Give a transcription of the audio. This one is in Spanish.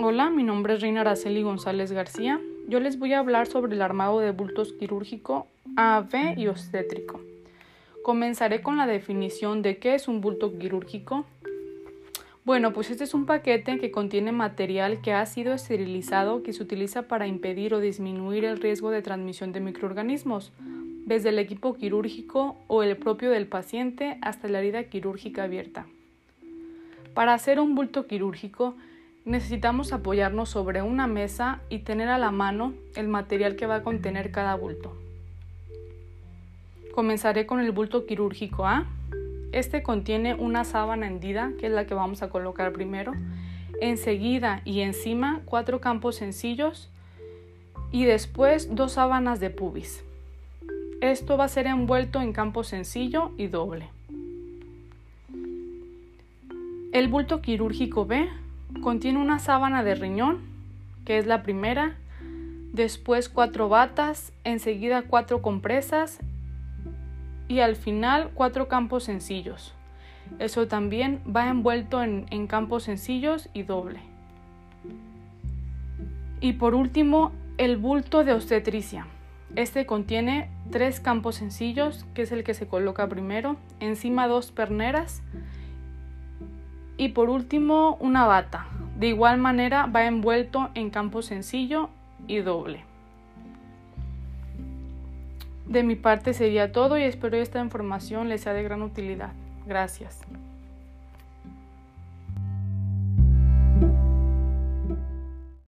Hola, mi nombre es Reina Araceli González García. Yo les voy a hablar sobre el armado de bultos quirúrgico AV y obstétrico. Comenzaré con la definición de qué es un bulto quirúrgico. Bueno, pues este es un paquete que contiene material que ha sido esterilizado que se utiliza para impedir o disminuir el riesgo de transmisión de microorganismos, desde el equipo quirúrgico o el propio del paciente hasta la herida quirúrgica abierta. Para hacer un bulto quirúrgico necesitamos apoyarnos sobre una mesa y tener a la mano el material que va a contener cada bulto. Comenzaré con el bulto quirúrgico A. Este contiene una sábana hendida, que es la que vamos a colocar primero. Enseguida y encima cuatro campos sencillos y después dos sábanas de pubis. Esto va a ser envuelto en campo sencillo y doble. El bulto quirúrgico B contiene una sábana de riñón, que es la primera, después cuatro batas, enseguida cuatro compresas y al final cuatro campos sencillos. Eso también va envuelto en, campos sencillos y doble. Y por último, el bulto de obstetricia. Este contiene tres campos sencillos, que es el que se coloca primero, encima dos perneras y por último una bata. De igual manera va envuelto en campo sencillo y doble. De mi parte sería todo y espero esta información les sea de gran utilidad. Gracias.